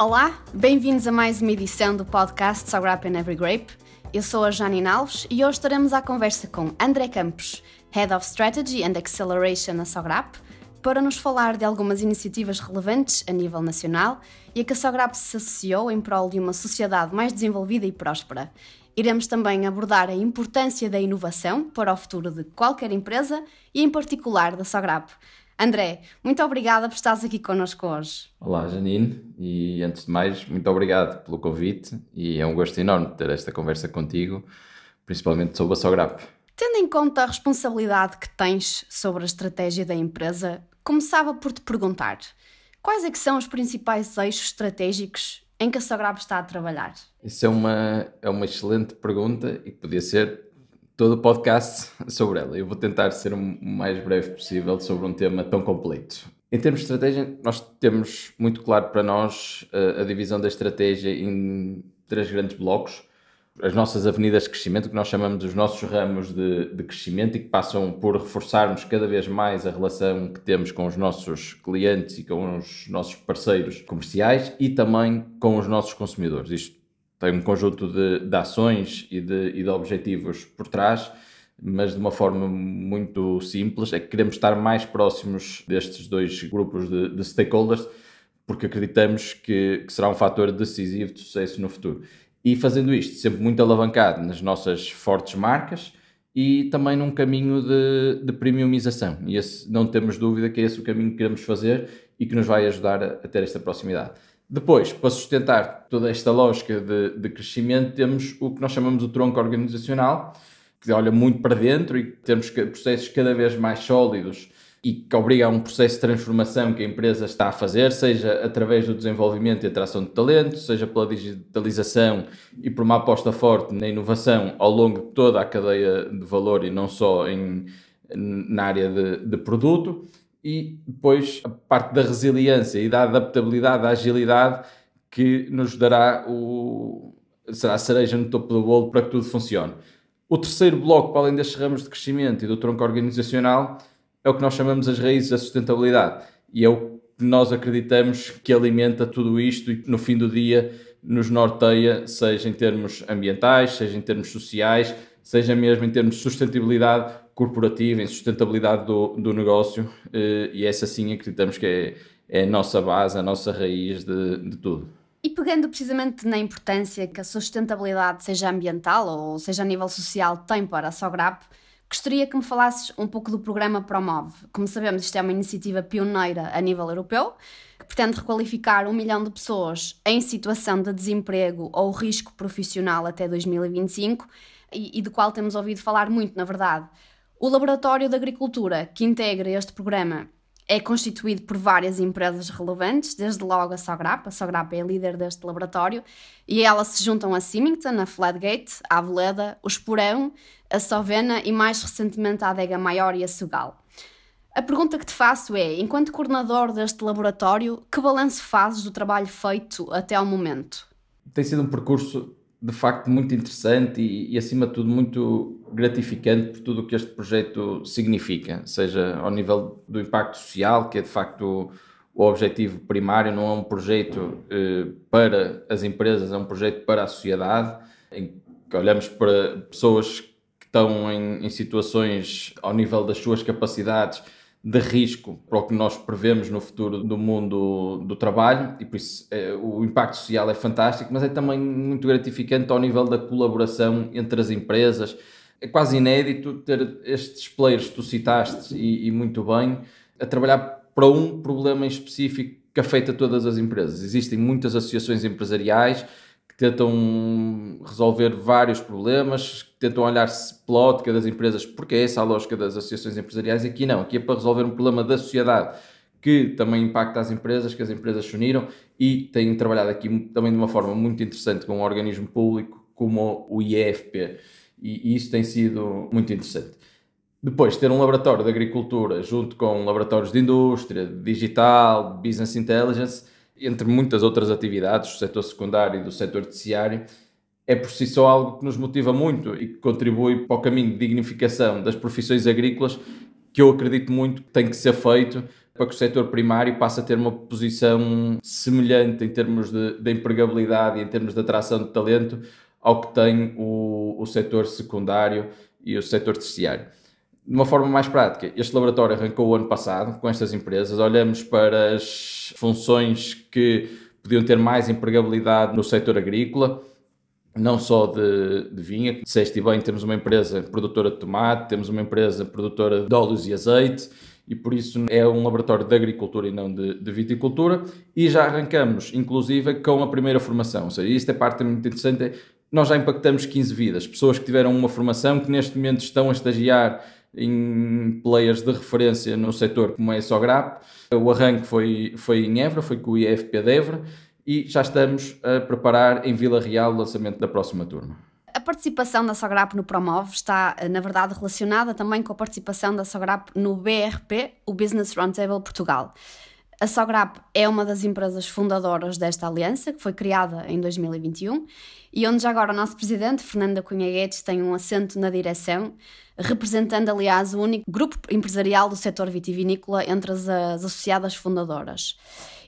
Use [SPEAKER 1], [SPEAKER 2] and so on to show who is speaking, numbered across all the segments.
[SPEAKER 1] Olá, bem-vindos a mais uma edição do podcast Sograp and Every Grape. Eu sou a Janine Alves e hoje estaremos à conversa com André Campos, Head of Strategy and Acceleration na Sograp, para nos falar de algumas iniciativas relevantes a nível nacional e a que a Sograp se associou em prol de uma sociedade mais desenvolvida e próspera. Iremos também abordar a importância da inovação para o futuro de qualquer empresa e, em particular, da Sograp. André, muito obrigada por estares aqui connosco hoje.
[SPEAKER 2] Olá, Janine, e antes de mais, muito obrigado pelo convite e é um gosto enorme ter esta conversa contigo, principalmente sobre a Sograp.
[SPEAKER 1] Tendo em conta a responsabilidade que tens sobre a estratégia da empresa, começava por te perguntar quais é que são os principais eixos estratégicos em que a Sograp está a trabalhar?
[SPEAKER 2] Isso é uma, é uma excelente pergunta e podia ser todo o podcast sobre ela. Eu vou tentar ser o mais breve possível sobre um tema tão completo. Em termos de estratégia, nós temos muito claro para nós a, eh, a divisão da estratégia em três grandes blocos as nossas avenidas de crescimento, que nós chamamos os nossos ramos de, de, crescimento e que passam por reforçarmos cada vez mais a relação que temos com os nossos clientes e com os nossos parceiros comerciais e também com os nossos consumidores. Isto tem um conjunto de, de ações e de, e de objetivos por trás, mas de uma forma muito simples, é que queremos estar mais próximos destes dois grupos de, de stakeholders, porque acreditamos que, que será um fator decisivo de sucesso no futuro e fazendo isto sempre muito alavancado nas nossas fortes marcas e também num caminho de, de premiumização. E esse, não temos dúvida que é esse o caminho que queremos fazer e que nos vai ajudar a, a ter esta proximidade. Depois, para sustentar toda esta lógica de, de, crescimento, temos o que nós chamamos o tronco organizacional, que olha muito para dentro e temos processos cada vez mais sólidos e que obriga a um processo de transformação que a empresa está a fazer, seja através do desenvolvimento e atração de talento, seja pela digitalização e por uma aposta forte na inovação ao longo de toda a cadeia de valor e não só em, na área de, de produto. E depois a parte da resiliência e da adaptabilidade, da agilidade que nos dará o, será a cereja no topo do bolo para que tudo funcione. O terceiro bloco, para além destes ramos de crescimento e do tronco organizacional, é o que nós chamamos as raízes da sustentabilidade e é o que nós acreditamos que alimenta tudo isto e no fim do dia nos norteia, seja em termos ambientais, seja em termos sociais, seja mesmo em termos de sustentabilidade corporativa, em sustentabilidade do, do negócio, eh, e essa sim acreditamos que é, é a nossa base, a nossa raiz de, de tudo.
[SPEAKER 1] E pegando precisamente na importância que a sustentabilidade, seja ambiental ou seja a nível social, tem para a Sograp, Gostaria que me falasses um pouco do programa Promove. Como sabemos, isto é uma iniciativa pioneira a nível europeu, que pretende requalificar um milhão de pessoas em situação de desemprego ou risco profissional até 2025 e, e do qual temos ouvido falar muito, na verdade. O Laboratório de Agricultura, que integra este programa, é constituído por várias empresas relevantes, desde logo a Sograp. A Sograp é a líder deste laboratório e elas se juntam a Symington, a Flatgate, a Aveleda, o Esporão, a Sovena e mais recentemente a Adega Maior e a Sugal. A pergunta que te faço é, enquanto coordenador deste laboratório, que balanço fazes do trabalho feito até ao momento?
[SPEAKER 2] Tem sido um percurso de facto muito interessante e, e, acima de tudo muito gratificante por tudo o que este projeto significa, seja ao nível do impacto social, que é de facto o, o objetivo primário, não é um projeto eh, para as empresas, é um projeto para a sociedade, em que olhamos para pessoas que estão em, em situações ao nível das suas capacidades de risco para o que nós prevemos no futuro do mundo do trabalho e por isso é, o impacto social é fantástico, mas é também muito gratificante ao nível da colaboração entre as empresas. É quase inédito ter estes players que tu citaste e, e muito bem a trabalhar para um problema em específico que afeta todas as empresas. Existem muitas associações empresariais tentam resolver vários problemas, tentam olhar-se pela das empresas, porque é essa a lógica das associações empresariais. Aqui não, aqui é para resolver um problema da sociedade que também impacta as empresas, que as empresas se uniram e têm trabalhado aqui também de uma forma muito interessante com um organismo público como o IEFP e, isso tem sido muito interessante. Depois, ter um laboratório de agricultura junto com laboratórios de indústria, digital, business intelligence, entre muitas outras atividades do setor secundário e do setor terciário, é por si só algo que nos motiva muito e que contribui para o caminho de dignificação das profissões agrícolas, que eu acredito muito que tem que ser feito para que o setor primário passe a ter uma posição semelhante em termos de, de empregabilidade e em termos de atração de talento ao que tem o, o setor secundário e o setor terciário. De uma forma mais prática, este laboratório arrancou o ano passado com estas empresas. Olhamos para as funções que podiam ter mais empregabilidade no setor agrícola, não só de, de vinha, disseste bem, temos uma empresa produtora de tomate, temos uma empresa produtora de óleos e azeite, e por isso é um laboratório de agricultura e não de, de, viticultura, e já arrancamos, inclusive, com a primeira formação, ou seja, isto é parte muito interessante, nós já impactamos 15 vidas, pessoas que tiveram uma formação, que neste momento estão a estagiar em players de referência no setor como é a Sograp. O arranque foi, foi em Évora, foi com o IFP de Évora e já estamos a preparar em Vila Real o lançamento da próxima turma.
[SPEAKER 1] A participação da Sograp no Promove está, na verdade, relacionada também com a participação da Sograp no BRP, o Business Roundtable Portugal. A Sograp é uma das empresas fundadoras desta aliança, que foi criada em 2021, e onde já agora o nosso presidente, Fernanda Cunha Guedes, tem um assento na direção, representando, aliás, o único grupo empresarial do setor vitivinícola entre as, as associadas fundadoras.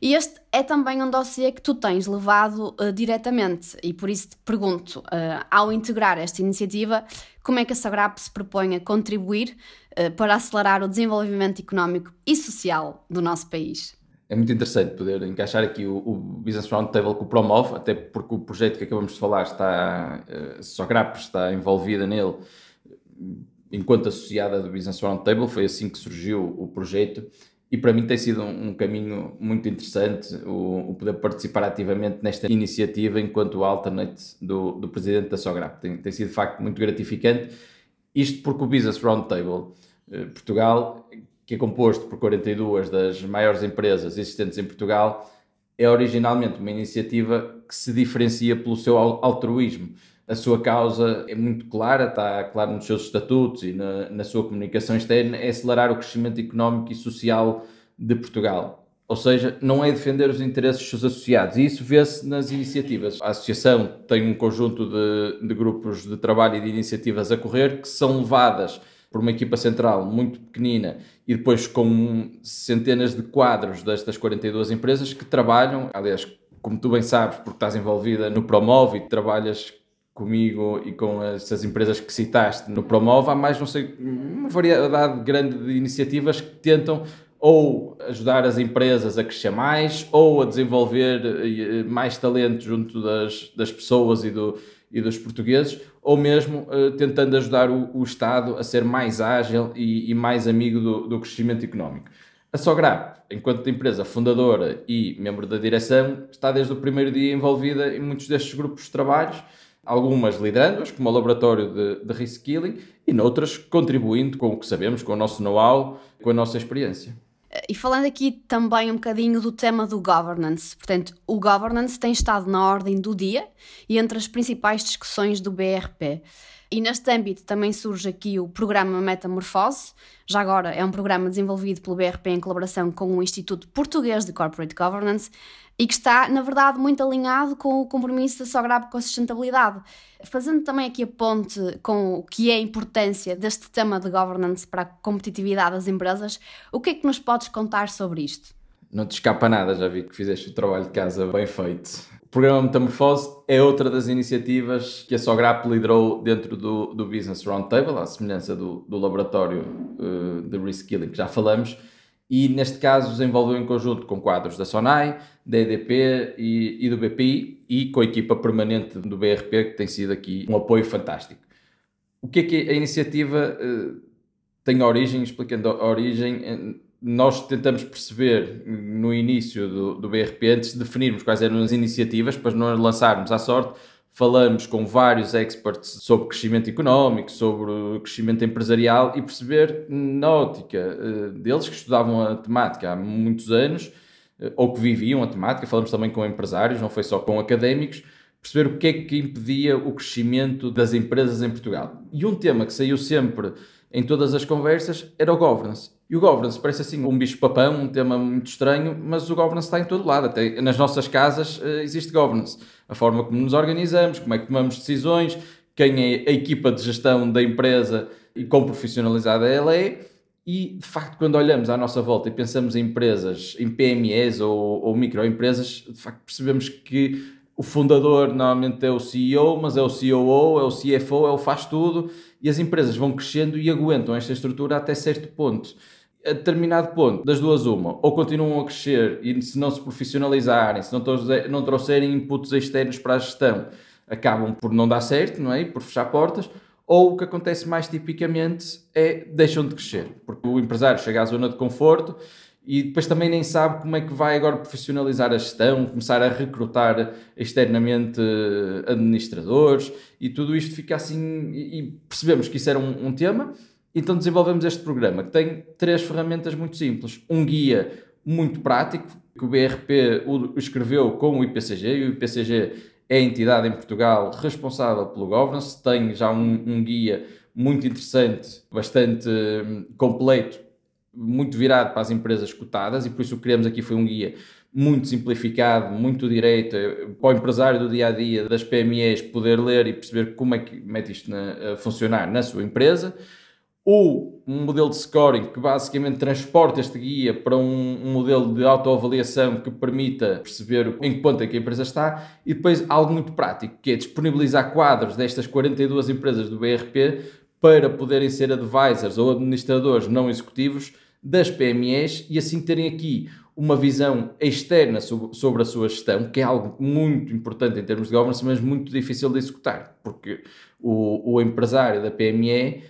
[SPEAKER 1] E este é também um dossiê que tu tens levado uh, diretamente, e por isso te pergunto, uh, ao integrar esta iniciativa, como é que a Sagrap se propõe a contribuir uh, para acelerar o desenvolvimento económico e social do nosso país?
[SPEAKER 2] É muito interessante poder encaixar aqui o, o Business Roundtable com o Promove, até porque o projeto que acabamos de falar está, Sograp está envolvida nele enquanto associada do Business Roundtable, foi assim que surgiu o projeto e para mim tem sido um, um caminho muito interessante o, o, poder participar ativamente nesta iniciativa enquanto alternate do, do presidente da Sograp. Tem, tem sido de facto muito gratificante. Isto porque o Business Roundtable eh, Portugal, que é composto por 42 das maiores empresas existentes em Portugal, é originalmente uma iniciativa que se diferencia pelo seu altruísmo a sua causa é muito clara, está claro nos seus estatutos e na, na sua comunicação externa, é acelerar o crescimento económico e social de Portugal. Ou seja, não é defender os interesses dos seus associados. E isso vê-se nas iniciativas. A associação tem um conjunto de, de, grupos de trabalho e de iniciativas a correr que são levadas por uma equipa central muito pequenina e depois com centenas de quadros destas 42 empresas que trabalham, aliás, como tu bem sabes, porque estás envolvida no Promove e trabalhas comigo e com essas empresas que citaste no Promove, há mais, não sei, uma variedade grande de iniciativas que tentam ou ajudar as empresas a crescer mais ou a desenvolver eh, mais talento junto das, das pessoas e, do, e dos portugueses, ou mesmo uh, tentando ajudar o, o, Estado a ser mais ágil e, e mais amigo do, do, crescimento económico. A Sograp, enquanto empresa fundadora e membro da direção, está desde o primeiro dia envolvida em muitos destes grupos de trabalhos algumas liderando-as, como o laboratório de, de reskilling, e noutras contribuindo com o que sabemos, com o nosso know-how, com a nossa experiência.
[SPEAKER 1] E falando aqui também um bocadinho do tema do governance, portanto, o governance tem estado na ordem do dia e entre as principais discussões do BRP. E neste âmbito também surge aqui o programa Metamorfose, já agora é um programa desenvolvido pelo BRP em colaboração com o Instituto Português de Corporate Governance, e que está, na verdade, muito alinhado com o compromisso da Sograp com a sustentabilidade. Fazendo também aqui a ponte com o que é a importância deste tema de governance para a competitividade das empresas, o que é que nos podes contar sobre isto?
[SPEAKER 2] Não te escapa nada, já vi que fizeste o trabalho de casa bem feito. Programa Metamorfose é outra das iniciativas que a Sograp liderou dentro do, do Business Roundtable, à semelhança do, do laboratório uh, de Reskilling que já falamos, e neste caso desenvolveu em conjunto com quadros da SONAI, da EDP e, e, do BPI e com a equipa permanente do BRP, que tem sido aqui um apoio fantástico. O que é que a iniciativa uh, tem origem? Explicando a origem, eh, nós tentamos perceber no início do, do BRP, antes de definirmos quais eram as iniciativas, para não lançarmos à sorte, falamos com vários experts sobre crescimento económico, sobre crescimento empresarial e perceber na ótica eh, deles que estudavam a temática há muitos anos eh, ou que viviam a temática, falamos também com empresários, não foi só com académicos, perceber o que é que impedia o crescimento das empresas em Portugal. E um tema que saiu sempre em todas as conversas era o governance. E o governance parece assim um bicho-papão, um tema muito estranho, mas o governance está em todo lado. Até nas nossas casas uh, existe governance. A forma como nos organizamos, como é que tomamos decisões, quem é a equipa de gestão da empresa e quão profissionalizada ela é. E, de facto, quando olhamos à nossa volta e pensamos em empresas, em PMEs ou, ou microempresas, de facto percebemos que o fundador normalmente é o CEO, mas é o COO, é o CFO, é o faz tudo, e as empresas vão crescendo e aguentam esta estrutura até certo ponto. A determinado ponto, das duas uma, ou continuam a crescer e se não se profissionalizarem, se não, não trouxerem inputs externos para a gestão, acabam por não dar certo, não é? Por fechar portas, ou o que acontece mais tipicamente é deixam de crescer, porque o empresário chega à zona de conforto e depois também nem sabe como é que vai agora profissionalizar a gestão, começar a recrutar externamente administradores e tudo isto fica assim. E percebemos que isso era um, um tema, então desenvolvemos este programa que tem três ferramentas muito simples: um guia muito prático, que o BRP escreveu com o IPCG, e o IPCG é a entidade em Portugal responsável pelo governance, tem já um, um guia muito interessante, bastante hum, completo, muito virado para as empresas cotadas, e por isso o que criamos aqui foi um guia muito simplificado, muito direito, para o empresário do dia a dia das PMEs poder ler e perceber como é que mete isto a funcionar na sua empresa ou um modelo de scoring que basicamente transporta este guia para um, um modelo de autoavaliação que permita perceber em que ponto é que a empresa está. E depois algo muito prático, que é disponibilizar quadros destas 42 empresas do BRP para poderem ser advisors ou administradores não executivos das PMEs e assim terem aqui uma visão externa sobre, a sua gestão, que é algo muito importante em termos de governance, mas muito difícil de executar, porque o, o empresário da PME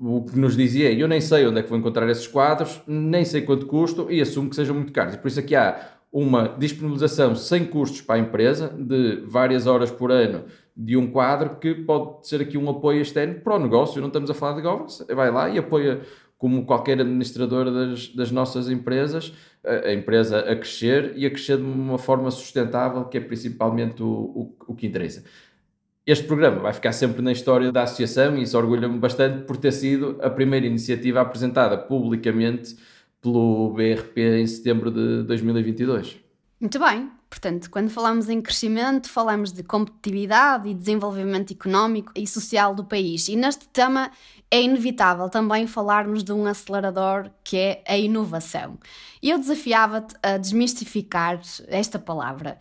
[SPEAKER 2] o que nos dizia, eu nem sei onde é que vou encontrar esses quadros, nem sei quanto custam e assumo que sejam muito caros. E por isso aqui há uma disponibilização sem custos para a empresa, de várias horas por ano, de um quadro que pode ser aqui um apoio externo para o negócio. Não estamos a falar de governance, vai lá e apoia, como qualquer administrador das, das nossas empresas, a, a, empresa a crescer e a crescer de uma forma sustentável, que é principalmente o, o, o que interessa. Este programa vai ficar sempre na história da associação e isso orgulha-me bastante por ter sido a primeira iniciativa apresentada publicamente pelo BRP em setembro de 2022.
[SPEAKER 1] Muito bem. Portanto, quando falamos em crescimento, falamos de competitividade e desenvolvimento económico e social do país. E neste tema é inevitável também falarmos de um acelerador que é a inovação. E eu desafiava-te a desmistificar esta palavra.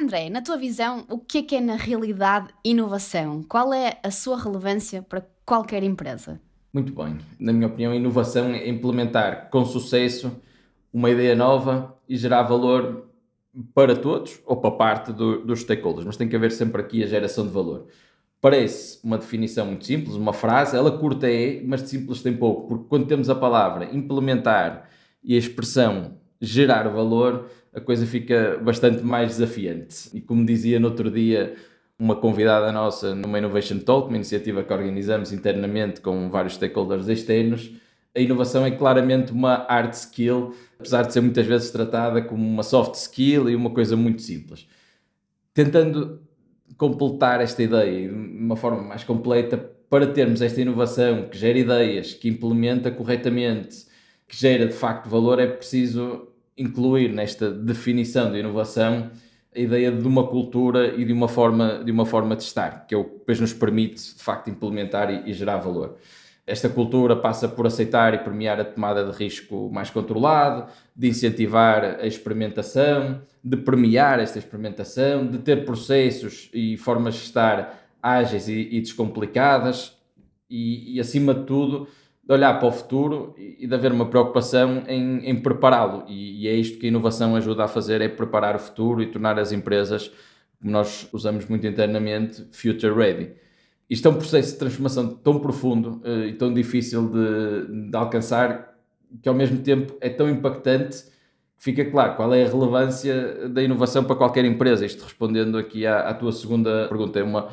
[SPEAKER 1] André, na tua visão, o que é que é na realidade inovação? Qual é a sua relevância para qualquer empresa?
[SPEAKER 2] Muito bem. Na minha opinião, inovação é implementar com sucesso uma ideia nova e gerar valor para todos ou para parte do, dos stakeholders, mas tem que haver sempre aqui a geração de valor. Parece uma definição muito simples, uma frase, ela curta é, mas de simples tem pouco, porque quando temos a palavra implementar e a expressão gerar valor, a coisa fica bastante mais desafiante. E como dizia no outro dia uma convidada nossa numa Innovation Talk, uma iniciativa que organizamos internamente com vários stakeholders externos, a inovação é claramente uma hard skill, apesar de ser muitas vezes tratada como uma soft skill e uma coisa muito simples. Tentando completar esta ideia de uma forma mais completa, para termos esta inovação que gera ideias, que implementa corretamente, que gera de facto valor, é preciso incluir nesta definição de inovação a ideia de uma cultura e de uma forma de, uma forma de estar, que é o que depois nos permite de facto implementar e, e gerar valor. Esta cultura passa por aceitar e premiar a tomada de risco mais controlado, de incentivar a experimentação, de premiar esta experimentação, de ter processos e formas de estar ágeis e, e descomplicadas e, e, acima de tudo, de olhar para o futuro e de haver uma preocupação em, em prepará-lo. E, e, é isto que a inovação ajuda a fazer, é preparar o futuro e tornar as empresas, como nós usamos muito internamente, future ready isto é um processo de transformação tão profundo uh, e tão difícil de, de, alcançar que ao mesmo tempo é tão impactante que fica claro qual é a relevância da inovação para qualquer empresa. Isto respondendo aqui à, à tua segunda pergunta, é uma,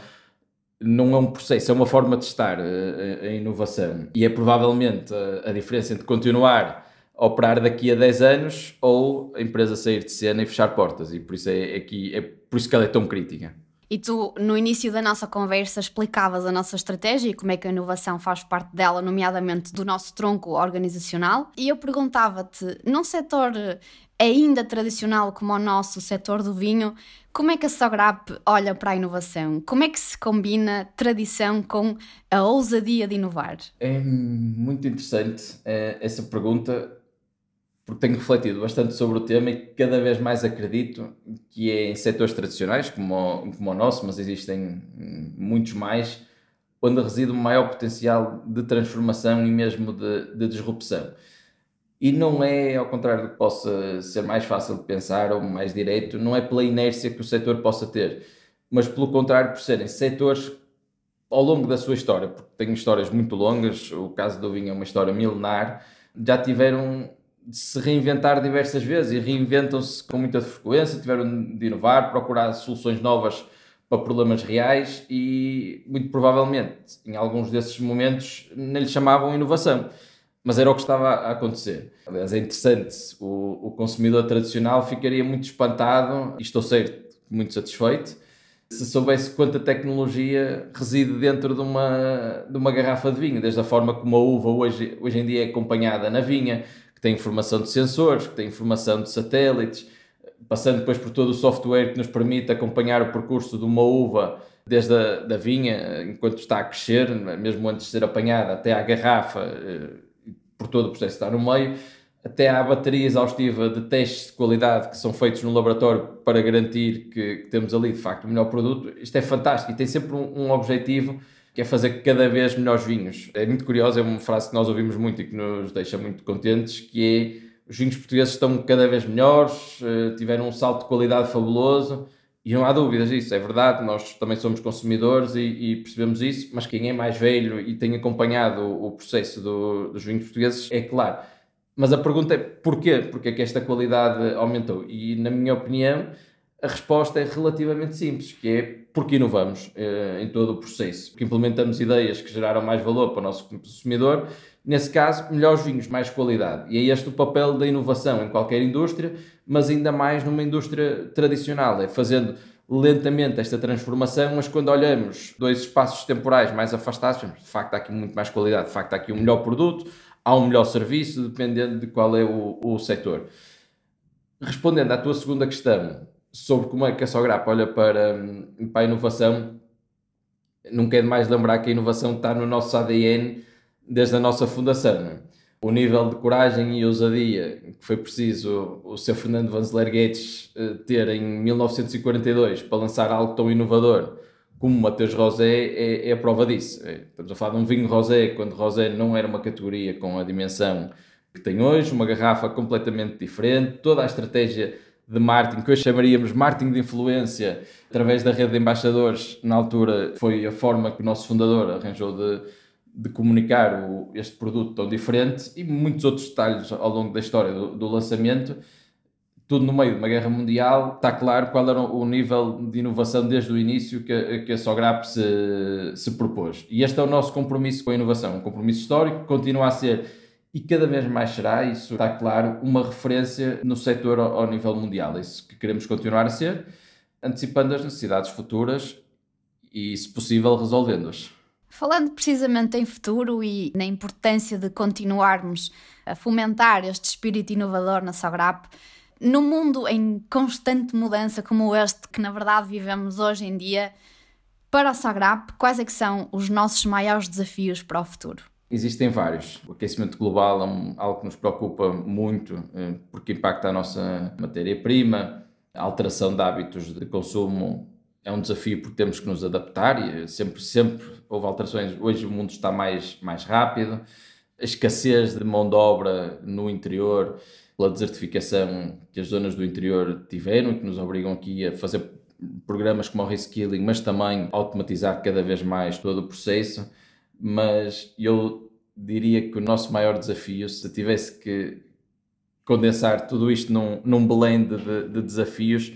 [SPEAKER 2] não é um processo, é uma forma de estar a, eh, a inovação. E é provavelmente a, a, diferença entre continuar a operar daqui a 10 anos ou a empresa sair de cena e fechar portas. E por isso é, é, aqui, é por isso que ela é tão crítica.
[SPEAKER 1] E tu, no início da nossa conversa, explicavas a nossa estratégia e como é que a inovação faz parte dela, nomeadamente do nosso tronco organizacional. E eu perguntava-te, num setor ainda tradicional como o nosso setor do vinho, como é que a Sograp olha para a inovação? Como é que se combina tradição com a ousadia de inovar?
[SPEAKER 2] É muito interessante é, essa pergunta, porque tenho refletido bastante sobre o tema e cada vez mais acredito que é em setores tradicionais, como o, como o nosso, mas existem muitos mais, onde reside o maior potencial de transformação e mesmo de, de disrupção. E não é, ao contrário do que possa ser mais fácil de pensar ou mais direito, não é pela inércia que o setor possa ter, mas pelo contrário, por serem setores ao longo da sua história, porque têm histórias muito longas, o caso do vinho é uma história milenar, já tiveram se reinventar diversas vezes e reinventam-se com muita frequência, tiveram de inovar, procurar soluções novas para problemas reais e, muito provavelmente, em alguns desses momentos, nem lhe chamavam inovação mas era o que estava a acontecer. Aliás, é interessante, o, o consumidor tradicional ficaria muito espantado, e estou certo, muito satisfeito, se soubesse quanta tecnologia reside dentro de uma, de uma garrafa de vinho, desde a forma como a uva hoje, hoje em dia é acompanhada na vinha, que tem informação de sensores, que tem informação de satélites, passando depois por todo o software que nos permite acompanhar o percurso de uma uva desde a da vinha, enquanto está a crescer, mesmo antes de ser apanhada, até à garrafa, eh, por todo o processo estar no meio, até à bateria exaustiva de testes de qualidade que são feitos no laboratório para garantir que, que temos ali de facto o melhor produto. Isto é fantástico e tem sempre um, um objetivo que é fazer cada vez melhores vinhos. É muito curioso, é uma frase que nós ouvimos muito e que nos deixa muito contentes, que é os vinhos portugueses estão cada vez melhores, eh, tiveram um salto de qualidade fabuloso e não há dúvidas disso, é verdade, nós também somos consumidores e, e, percebemos isso, mas quem é mais velho e tem acompanhado o, o processo do, dos vinhos portugueses é claro. Mas a pergunta é porquê? Porque é que esta qualidade aumentou? E na minha opinião, a resposta é relativamente simples, que é porque inovamos eh, em todo o processo, porque implementamos ideias que geraram mais valor para o nosso consumidor, nesse caso, melhores vinhos, mais qualidade. E é este o papel da inovação em qualquer indústria, mas ainda mais numa indústria tradicional, é fazendo lentamente esta transformação, mas quando olhamos dois espaços temporais mais afastados, de facto há aqui muito mais qualidade, de facto há aqui um melhor produto, há um melhor serviço, dependendo de qual é o, o setor. Respondendo à tua segunda questão, sobre como é que a Sograp olha para, para a inovação, não quero mais lembrar que a inovação está no nosso ADN desde a nossa fundação. É? O nível de coragem e ousadia que foi preciso o Sr. Fernando Vanzeler Guedes eh, ter em 1942 para lançar algo tão inovador como o Mateus Rosé é, é, a prova disso. É, estamos a falar de um vinho rosé, quando rosé não era uma categoria com a dimensão que tem hoje, uma garrafa completamente diferente, toda a estratégia de marketing, que hoje chamaríamos marketing de influência, através da rede de embaixadores, na altura foi a forma que o nosso fundador arranjou de, de comunicar o, este produto tão diferente e muitos outros detalhes ao longo da história do, do, lançamento. Tudo no meio de uma guerra mundial, está claro qual era o nível de inovação desde o início que, a, que a Sograp se, se propôs. E este é o nosso compromisso com a inovação, um compromisso histórico que continua a ser e cada vez mais será, isso está claro, uma referência no setor ao, nível mundial. É isso que queremos continuar a ser, antecipando as necessidades futuras e, se possível, resolvendo-as.
[SPEAKER 1] Falando precisamente em futuro e na importância de continuarmos a fomentar este espírito inovador na Sograp, no mundo em constante mudança como este que na verdade vivemos hoje em dia, para a Sograp, quais é que são os nossos maiores desafios para o futuro?
[SPEAKER 2] Existem vários. O aquecimento global é algo que nos preocupa muito eh, porque impacta a nossa matéria-prima. A alteração de hábitos de consumo é um desafio porque temos que nos adaptar e sempre, sempre houve alterações. Hoje o mundo está mais, mais rápido. A escassez de mão de obra no interior, pela desertificação que as zonas do interior tiveram, que nos obrigam aqui a fazer programas como o reskilling, mas também automatizar cada vez mais todo o processo mas eu diria que o nosso maior desafio, se tivesse que condensar tudo isto num, num blend de, de desafios,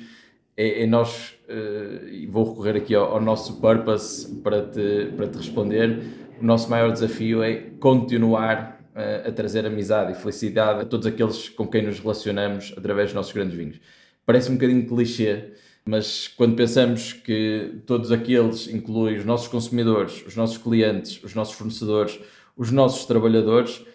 [SPEAKER 2] é, é nós, uh, e vou recorrer aqui ao, ao, nosso purpose para te, para te responder, o nosso maior desafio é continuar uh, a trazer amizade e felicidade a todos aqueles com quem nos relacionamos através dos nossos grandes vinhos. Parece um bocadinho clichê, mas quando pensamos que todos aqueles incluem os nossos consumidores, os nossos clientes, os nossos fornecedores, os nossos trabalhadores,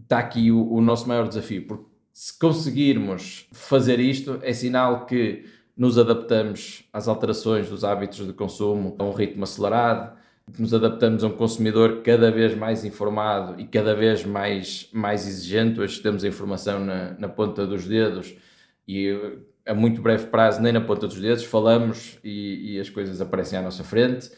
[SPEAKER 2] está aqui o, o nosso maior desafio, porque Se conseguirmos fazer isto, é sinal que nos adaptamos às alterações dos hábitos de consumo a um ritmo acelerado, que nos adaptamos a um consumidor cada vez mais informado e cada vez mais, mais exigente. Hoje temos a informação na, na ponta dos dedos e a muito breve prazo, nem na ponta dos dedos, falamos e, e as coisas aparecem à nossa frente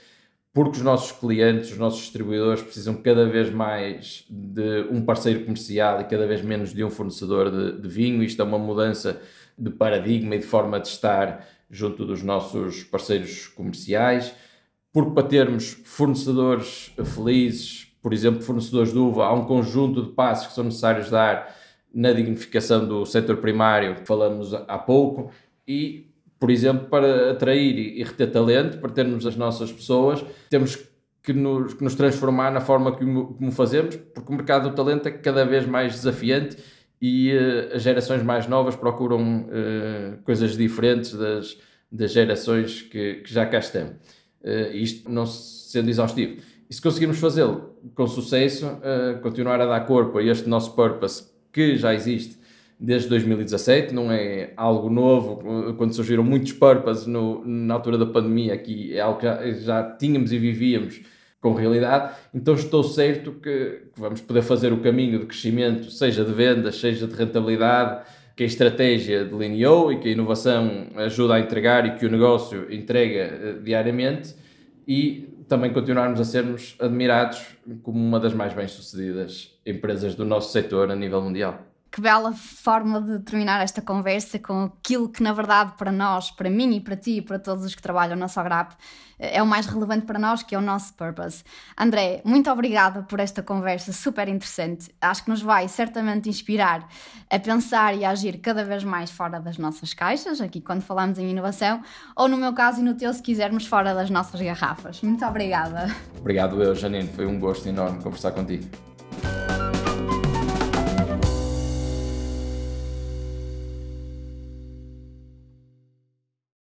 [SPEAKER 2] porque os nossos clientes, os nossos distribuidores precisam cada vez mais de um parceiro comercial e cada vez menos de um fornecedor de, de vinho. Isto é uma mudança de paradigma e de forma de estar junto dos nossos parceiros comerciais. Porque para termos fornecedores felizes, por exemplo, fornecedores de uva, há um conjunto de passos que são necessários dar na dignificação do setor primário, que falamos há pouco, e por exemplo, para atrair e reter talento, para termos as nossas pessoas, temos que nos, que nos transformar na forma como, fazemos, porque o mercado do talento é cada vez mais desafiante e uh, as gerações mais novas procuram uh, coisas diferentes das, das gerações que, que já cá estão. Uh, isto não sendo exaustivo. E se conseguirmos fazê-lo com sucesso, continuar a dar corpo a este nosso purpose que já existe desde 2017, não é algo novo, quando surgiram muitos purposes no, na altura da pandemia, aqui é algo que já, já tínhamos e vivíamos com realidade, então estou certo que, que, vamos poder fazer o caminho de crescimento, seja de vendas, seja de rentabilidade, que a estratégia delineou e que a inovação ajuda a entregar e que o negócio entrega uh, diariamente. E também continuarmos a sermos admirados como uma das mais bem-sucedidas empresas do nosso setor a nível mundial
[SPEAKER 1] que bela forma de terminar esta conversa com aquilo que, na verdade, para nós, para mim e para ti e para todos os que trabalham na Sograp, é o mais relevante para nós, que é o nosso purpose. André, muito obrigada por esta conversa super interessante. Acho que nos vai certamente inspirar a pensar e a agir cada vez mais fora das nossas caixas, aqui quando falamos em inovação, ou no meu caso e no teu, se quisermos, fora das nossas garrafas. Muito obrigada.
[SPEAKER 2] Obrigado eu, Janine. Foi um gosto enorme conversar contigo.